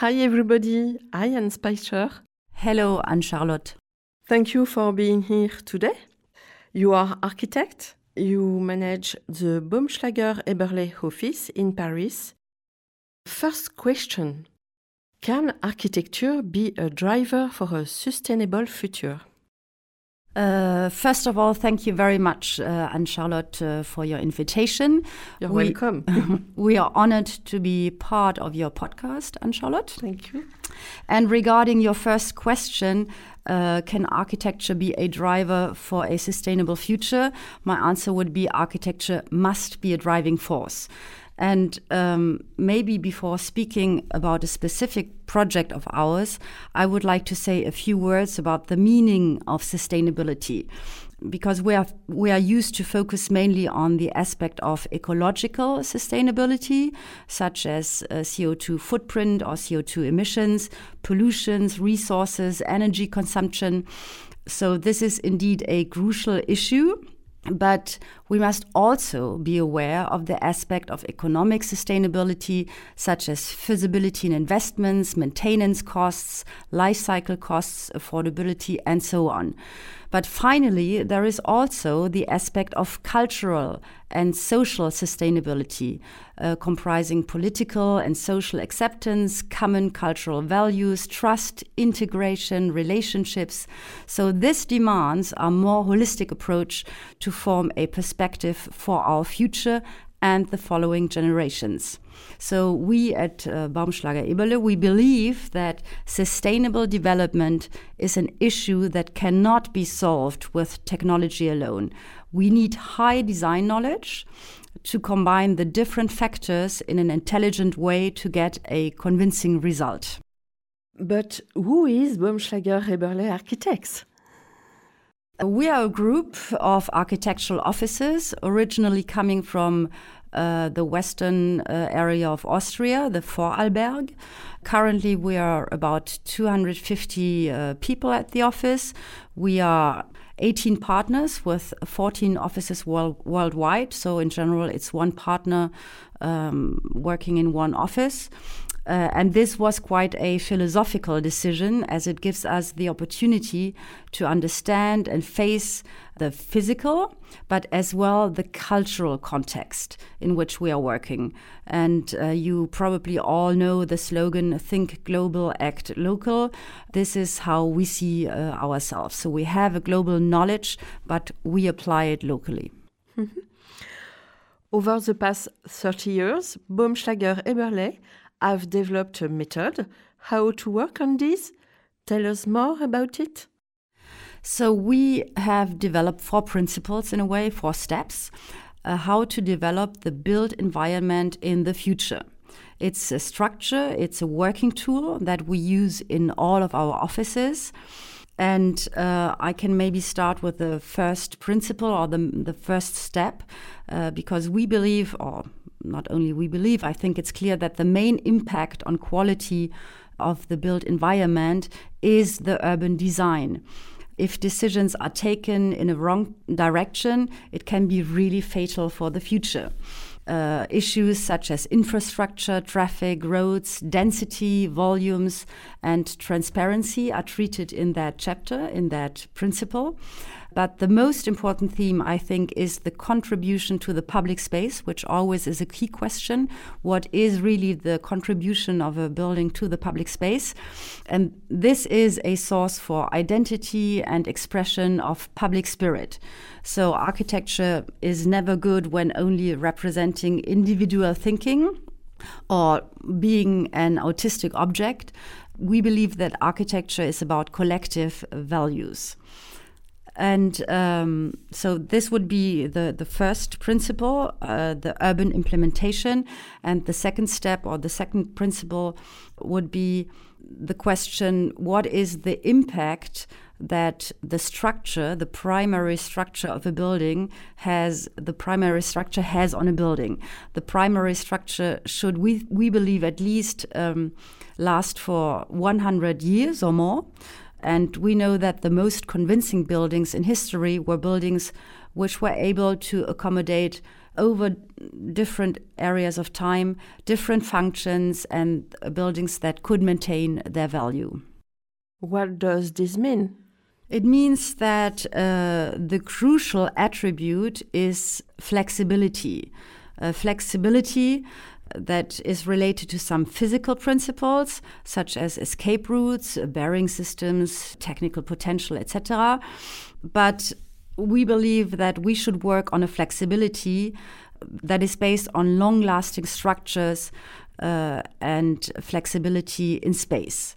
Hi everybody, I am Spicer. Hello, Anne Charlotte. Thank you for being here today. You are architect. You manage the Baumschlager Eberle office in Paris. First question. Can architecture be a driver for a sustainable future? Uh, first of all, thank you very much, uh, Anne Charlotte, uh, for your invitation. You're We- welcome. we are honored to be part of your podcast, Anne Charlotte. Thank you. And regarding your first question, uh, can architecture be a driver for a sustainable future? My answer would be architecture must be a driving force. And um, maybe before speaking about a specific project of ours, I would like to say a few words about the meaning of sustainability. Because we are, we are used to focus mainly on the aspect of ecological sustainability, such as uh, CO2 footprint or CO2 emissions, pollutions, resources, energy consumption. So, this is indeed a crucial issue. But we must also be aware of the aspect of economic sustainability, such as feasibility in investments, maintenance costs, life cycle costs, affordability, and so on. But finally, there is also the aspect of cultural and social sustainability, uh, comprising political and social acceptance, common cultural values, trust, integration, relationships. So, this demands a more holistic approach to form a perspective for our future and the following generations. So we at uh, Baumschlager Eberle, we believe that sustainable development is an issue that cannot be solved with technology alone. We need high design knowledge to combine the different factors in an intelligent way to get a convincing result. But who is Baumschlager Eberle Architects? We are a group of architectural offices originally coming from uh, the western uh, area of Austria, the Vorarlberg. Currently, we are about 250 uh, people at the office. We are 18 partners with 14 offices world, worldwide. So, in general, it's one partner um, working in one office. Uh, and this was quite a philosophical decision as it gives us the opportunity to understand and face the physical, but as well the cultural context in which we are working. And uh, you probably all know the slogan Think Global, Act Local. This is how we see uh, ourselves. So we have a global knowledge, but we apply it locally. Over the past 30 years, Baumschlager Eberle have developed a method how to work on this. Tell us more about it. So we have developed four principles in a way, four steps, uh, how to develop the built environment in the future. It's a structure, it's a working tool that we use in all of our offices. And uh, I can maybe start with the first principle or the, the first step, uh, because we believe, or not only we believe, I think it's clear that the main impact on quality of the built environment is the urban design. If decisions are taken in a wrong direction, it can be really fatal for the future. Uh, issues such as infrastructure, traffic, roads, density, volumes, and transparency are treated in that chapter, in that principle. But the most important theme, I think, is the contribution to the public space, which always is a key question. What is really the contribution of a building to the public space? And this is a source for identity and expression of public spirit. So architecture is never good when only representing individual thinking or being an autistic object. We believe that architecture is about collective values. And um, so this would be the, the first principle, uh, the urban implementation. And the second step or the second principle would be the question what is the impact that the structure, the primary structure of a building has the primary structure has on a building. The primary structure should we we believe at least um, last for 100 years or more. And we know that the most convincing buildings in history were buildings which were able to accommodate over different areas of time, different functions, and buildings that could maintain their value. What does this mean? It means that uh, the crucial attribute is flexibility. Uh, flexibility that is related to some physical principles such as escape routes, bearing systems, technical potential, etc. But we believe that we should work on a flexibility that is based on long lasting structures uh, and flexibility in space.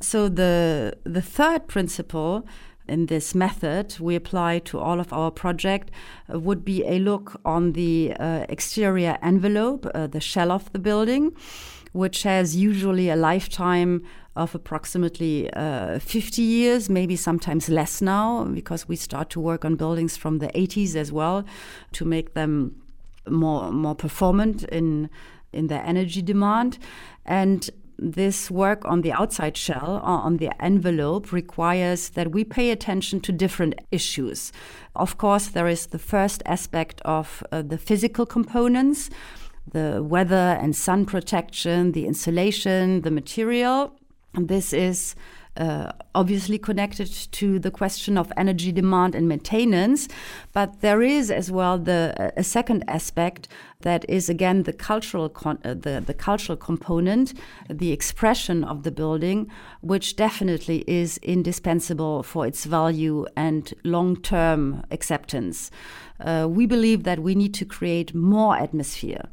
So the the third principle in this method we apply to all of our project uh, would be a look on the uh, exterior envelope, uh, the shell of the building, which has usually a lifetime of approximately uh, 50 years, maybe sometimes less now, because we start to work on buildings from the 80s as well to make them more more performant in in their energy demand. And this work on the outside shell, uh, on the envelope, requires that we pay attention to different issues. Of course, there is the first aspect of uh, the physical components, the weather and sun protection, the insulation, the material. And this is uh, obviously connected to the question of energy demand and maintenance, but there is as well the a second aspect that is again the cultural con- uh, the the cultural component, the expression of the building, which definitely is indispensable for its value and long term acceptance. Uh, we believe that we need to create more atmosphere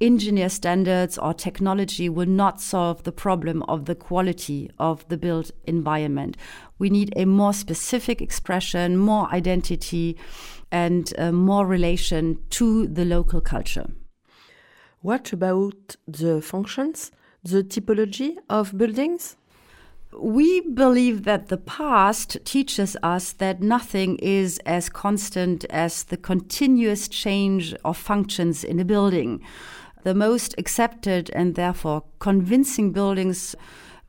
engineer standards or technology will not solve the problem of the quality of the built environment. We need a more specific expression, more identity, and uh, more relation to the local culture. What about the functions, the typology of buildings? We believe that the past teaches us that nothing is as constant as the continuous change of functions in a building the most accepted and therefore convincing buildings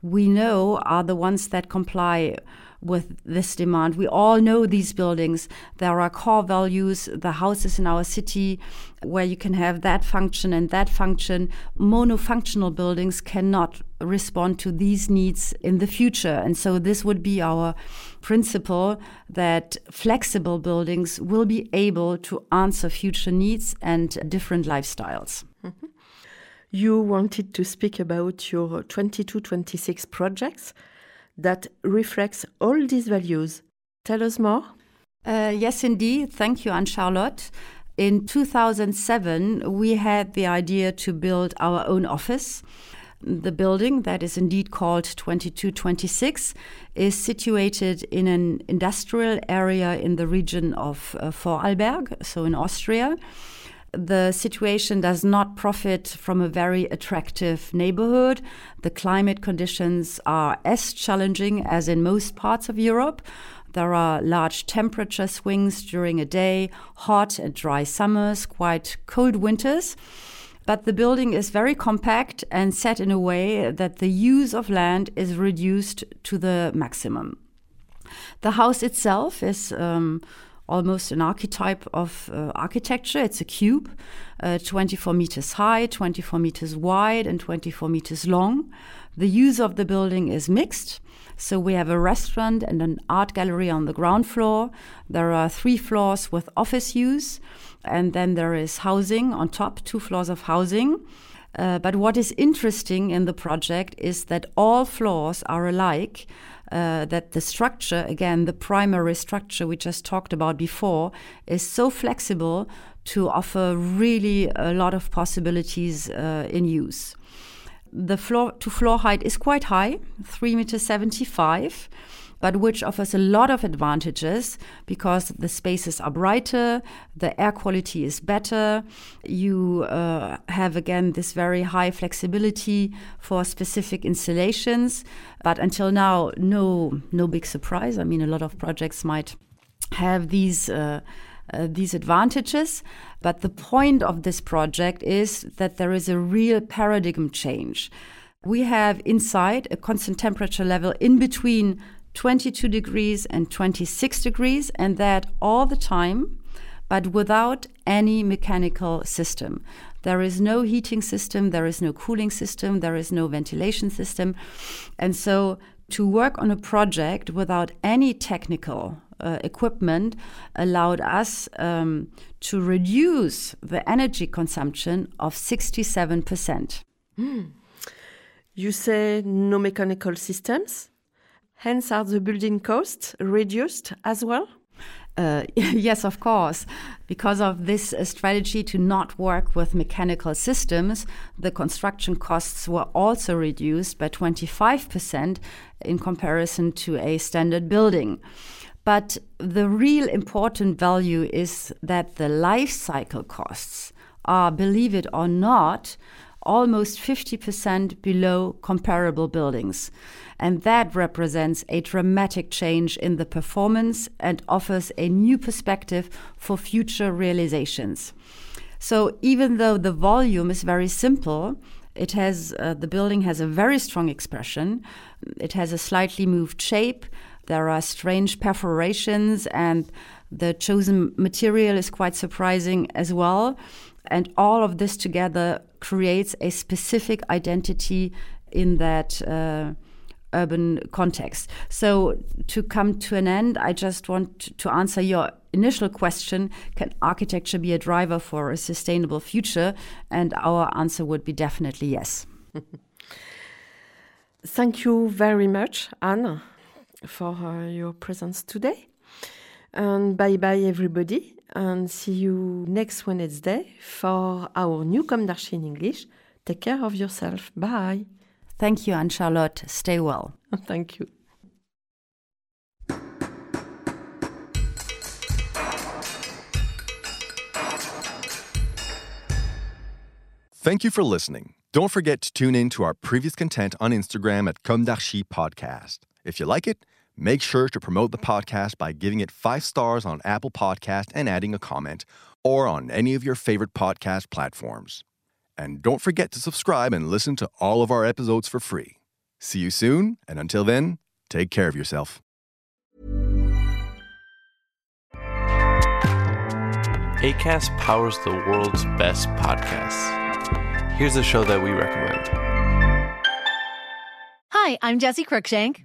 we know are the ones that comply with this demand. We all know these buildings. There are core values, the houses in our city where you can have that function and that function. Monofunctional buildings cannot respond to these needs in the future. And so this would be our principle that flexible buildings will be able to answer future needs and different lifestyles. Mm-hmm. You wanted to speak about your 22 26 projects that reflects all these values. Tell us more. Uh, yes, indeed. Thank you, Anne Charlotte. In 2007, we had the idea to build our own office. The building that is indeed called 2226 is situated in an industrial area in the region of uh, Vorarlberg, so in Austria the situation does not profit from a very attractive neighborhood. The climate conditions are as challenging as in most parts of Europe. There are large temperature swings during a day, hot and dry summers, quite cold winters. But the building is very compact and set in a way that the use of land is reduced to the maximum. The house itself is um, almost an archetype of uh, architecture. It's a cube, uh, 24 meters high, 24 meters wide, and 24 meters long. The use of the building is mixed. So we have a restaurant and an art gallery on the ground floor. There are three floors with office use, and then there is housing on top, two floors of housing. Uh, but what is interesting in the project is that all floors are alike. Uh, that the structure, again, the primary structure we just talked about before, is so flexible to offer really a lot of possibilities uh, in use. The floor to floor height is quite high, 3 meters 75 but which offers a lot of advantages because the spaces are brighter, the air quality is better, you uh, have again this very high flexibility for specific installations. But until now, no, no big surprise. I mean, a lot of projects might have these. Uh, uh, these advantages. But the point of this project is that there is a real paradigm change. We have inside a constant temperature level in between 22 degrees and 26 degrees, and that all the time, but without any mechanical system. There is no heating system, there is no cooling system, there is no ventilation system. And so to work on a project without any technical uh, equipment allowed us um, to reduce the energy consumption of 67%. Mm. You say no mechanical systems? Hence, are the building costs reduced as well? Uh, yes, of course. Because of this uh, strategy to not work with mechanical systems, the construction costs were also reduced by 25% in comparison to a standard building. But the real important value is that the life cycle costs are, believe it or not, almost 50% below comparable buildings and that represents a dramatic change in the performance and offers a new perspective for future realizations. So even though the volume is very simple, it has uh, the building has a very strong expression. It has a slightly moved shape. There are strange perforations, and the chosen material is quite surprising as well. And all of this together creates a specific identity in that. Uh, urban context. So, to come to an end, I just want to answer your initial question Can architecture be a driver for a sustainable future? And our answer would be definitely yes. Thank you very much, Anne, for uh, your presence today. And bye bye, everybody. And see you next Wednesday for our new Comme d'Archi in English. Take care of yourself. Bye. Thank you, Anne Charlotte. Stay well. Thank you. Thank you for listening. Don't forget to tune in to our previous content on Instagram at Comme d'Archi Podcast. If you like it, make sure to promote the podcast by giving it five stars on Apple Podcast and adding a comment, or on any of your favorite podcast platforms. And don't forget to subscribe and listen to all of our episodes for free. See you soon, and until then, take care of yourself. ACAST powers the world's best podcasts. Here's a show that we recommend. Hi, I'm Jesse Cruikshank.